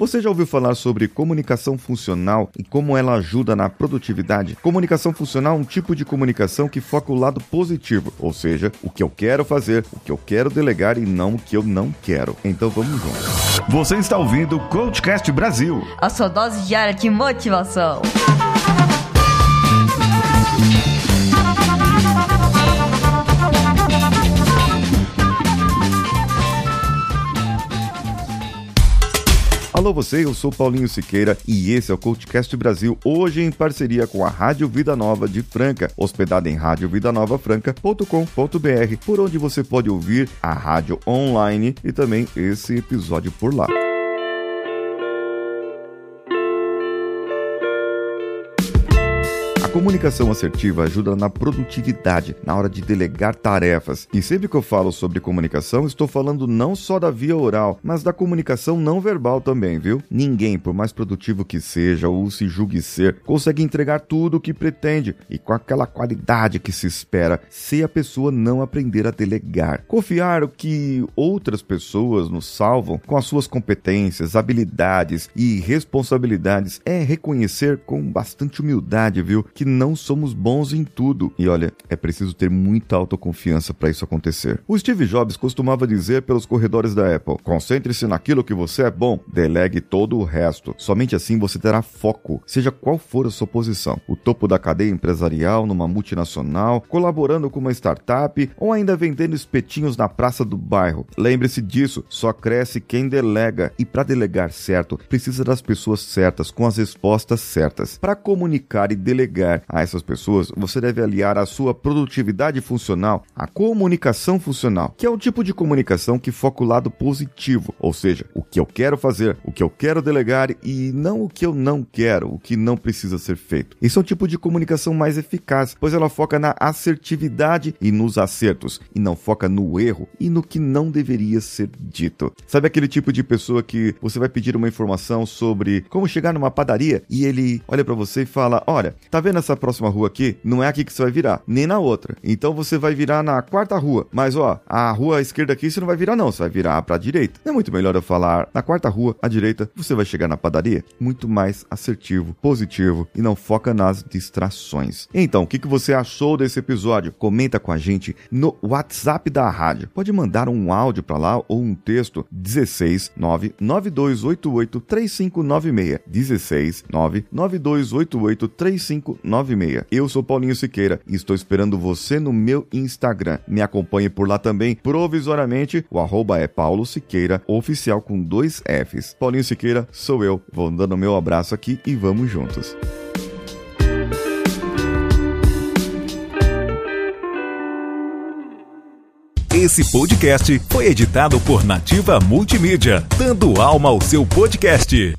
Você já ouviu falar sobre comunicação funcional e como ela ajuda na produtividade? Comunicação funcional é um tipo de comunicação que foca o lado positivo, ou seja, o que eu quero fazer, o que eu quero delegar e não o que eu não quero. Então vamos juntos. Você está ouvindo o Coachcast Brasil a sua dose diária de motivação. Alô você, eu sou Paulinho Siqueira e esse é o CoachCast Brasil, hoje em parceria com a Rádio Vida Nova de Franca, hospedada em radiovidanovafranca.com.br, por onde você pode ouvir a rádio online e também esse episódio por lá. Comunicação assertiva ajuda na produtividade, na hora de delegar tarefas. E sempre que eu falo sobre comunicação, estou falando não só da via oral, mas da comunicação não verbal também, viu? Ninguém, por mais produtivo que seja ou se julgue ser, consegue entregar tudo o que pretende e com aquela qualidade que se espera se a pessoa não aprender a delegar. Confiar o que outras pessoas nos salvam com as suas competências, habilidades e responsabilidades é reconhecer com bastante humildade, viu? Que não somos bons em tudo. E olha, é preciso ter muita autoconfiança para isso acontecer. O Steve Jobs costumava dizer pelos corredores da Apple: concentre-se naquilo que você é bom, delegue todo o resto. Somente assim você terá foco, seja qual for a sua posição. O topo da cadeia empresarial, numa multinacional, colaborando com uma startup ou ainda vendendo espetinhos na praça do bairro. Lembre-se disso, só cresce quem delega. E para delegar certo, precisa das pessoas certas, com as respostas certas. Para comunicar e delegar, a essas pessoas, você deve aliar a sua produtividade funcional à comunicação funcional, que é o tipo de comunicação que foca o lado positivo, ou seja, o que eu quero fazer, o que eu quero delegar e não o que eu não quero, o que não precisa ser feito. Esse é um tipo de comunicação mais eficaz, pois ela foca na assertividade e nos acertos, e não foca no erro e no que não deveria ser dito. Sabe aquele tipo de pessoa que você vai pedir uma informação sobre como chegar numa padaria e ele olha para você e fala: Olha, tá vendo nessa próxima rua aqui, não é aqui que você vai virar, nem na outra. Então você vai virar na quarta rua. Mas ó, a rua esquerda aqui você não vai virar não, você vai virar para direita. Não é muito melhor eu falar na quarta rua, à direita, você vai chegar na padaria? Muito mais assertivo, positivo e não foca nas distrações. Então, o que, que você achou desse episódio? Comenta com a gente no WhatsApp da rádio. Pode mandar um áudio para lá ou um texto 16 99288 3596 16 99288 3596 96. Eu sou Paulinho Siqueira e estou esperando você no meu Instagram. Me acompanhe por lá também. Provisoriamente, o arroba é Paulo Siqueira, oficial com dois Fs. Paulinho Siqueira sou eu. Vou dando meu abraço aqui e vamos juntos. Esse podcast foi editado por Nativa Multimídia, dando alma ao seu podcast.